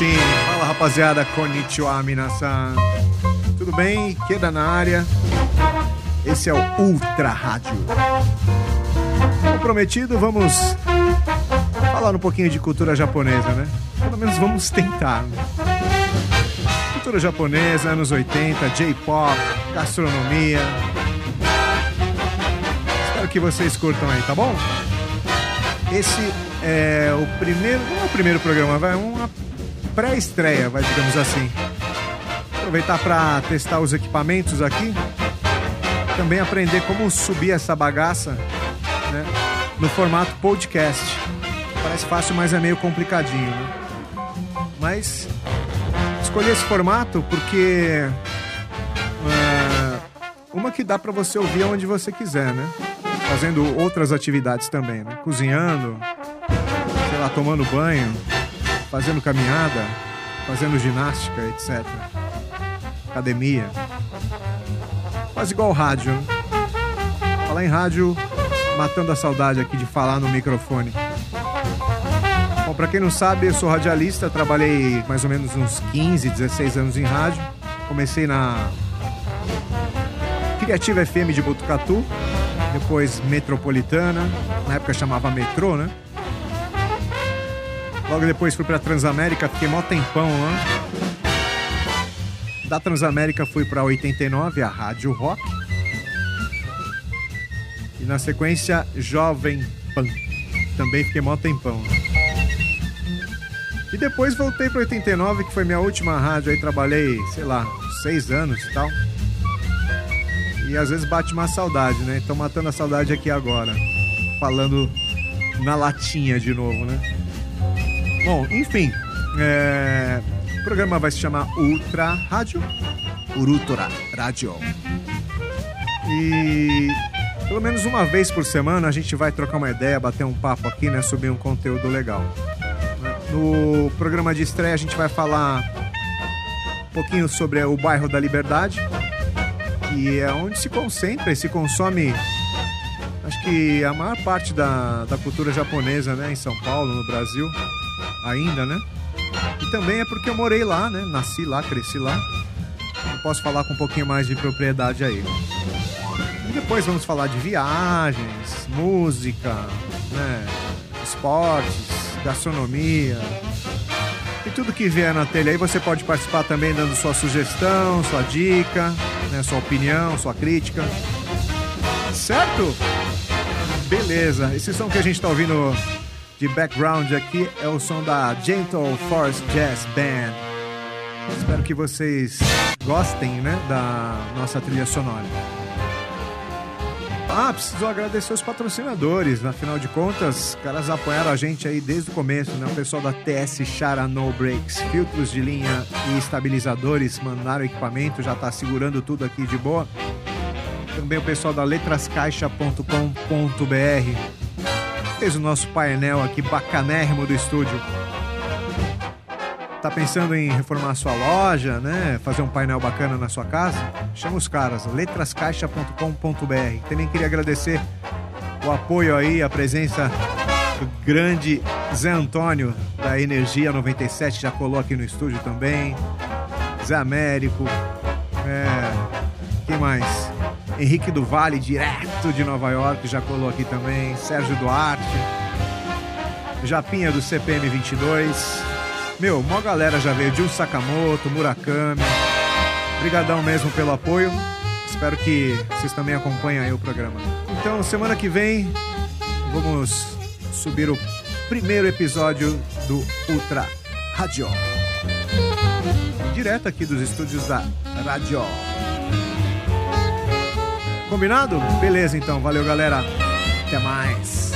sim. Fala rapaziada, konnichiwa minasan. Tudo bem? Queda na área. Esse é o Ultra Rádio. Como prometido, vamos falar um pouquinho de cultura japonesa, né? Pelo menos vamos tentar. Né? Cultura japonesa, anos 80, J-pop, gastronomia. Espero que vocês curtam aí, tá bom? Esse é o primeiro, não é o primeiro programa, vai uma pré-estreia, vai digamos assim. Aproveitar para testar os equipamentos aqui, também aprender como subir essa bagaça, né, no formato podcast. Parece fácil, mas é meio complicadinho, né? Mas escolhi esse formato porque uh, uma que dá para você ouvir onde você quiser, né? fazendo outras atividades também, né? Cozinhando, sei lá, tomando banho, fazendo caminhada, fazendo ginástica, etc. Academia. Quase igual rádio, né? Falar em rádio, matando a saudade aqui de falar no microfone. Bom, pra quem não sabe, eu sou radialista, trabalhei mais ou menos uns 15, 16 anos em rádio. Comecei na Criativa FM de Botucatu, depois Metropolitana, na época chamava Metrô, né? Logo depois fui pra Transamérica, fiquei mó tempão lá. Da Transamérica fui pra 89, a Rádio Rock. E na sequência, Jovem Pan. Também fiquei mó tempão. E depois voltei para 89, que foi minha última rádio. Aí trabalhei, sei lá, seis anos e tal. E às vezes bate uma saudade, né? Então matando a saudade aqui agora. Falando na latinha de novo, né? Bom, enfim. É... O programa vai se chamar Ultra Rádio. Urutora Rádio. E pelo menos uma vez por semana a gente vai trocar uma ideia, bater um papo aqui, né? Subir um conteúdo legal. No programa de estreia a gente vai falar um pouquinho sobre o bairro da Liberdade que é onde se concentra e se consome, acho que a maior parte da, da cultura japonesa, né, em São Paulo, no Brasil, ainda, né? E também é porque eu morei lá, né? Nasci lá, cresci lá. Eu posso falar com um pouquinho mais de propriedade aí. E depois vamos falar de viagens, música, né? Esportes, gastronomia, e tudo que vier na telha aí você pode participar também dando sua sugestão, sua dica, né, sua opinião, sua crítica. Certo? Beleza. Esse som que a gente está ouvindo de background aqui é o som da Gentle Force Jazz Band. Espero que vocês gostem, né, da nossa trilha sonora. Ah, preciso agradecer os patrocinadores. Afinal de contas, caras apoiaram a gente aí desde o começo, né? O pessoal da TS Chara No Brakes, filtros de linha e estabilizadores, mandaram equipamento, já tá segurando tudo aqui de boa. Também o pessoal da letrascaixa.com.br fez o nosso painel aqui bacanérrimo do estúdio. Tá pensando em reformar sua loja, né? Fazer um painel bacana na sua casa? Chama os caras, letrascaixa.com.br. Também queria agradecer o apoio aí, a presença do grande Zé Antônio da Energia 97, já colou aqui no estúdio também. Zé Américo. É, quem mais? Henrique do Vale, direto de Nova York, já colou aqui também. Sérgio Duarte. Japinha do CPM 22. Meu, mó galera já veio. Jun Sakamoto, Murakami. Obrigadão mesmo pelo apoio. Espero que vocês também acompanhem aí o programa. Então, semana que vem, vamos subir o primeiro episódio do Ultra Radio. Direto aqui dos estúdios da Radio. Combinado? Beleza, então. Valeu, galera. Até mais.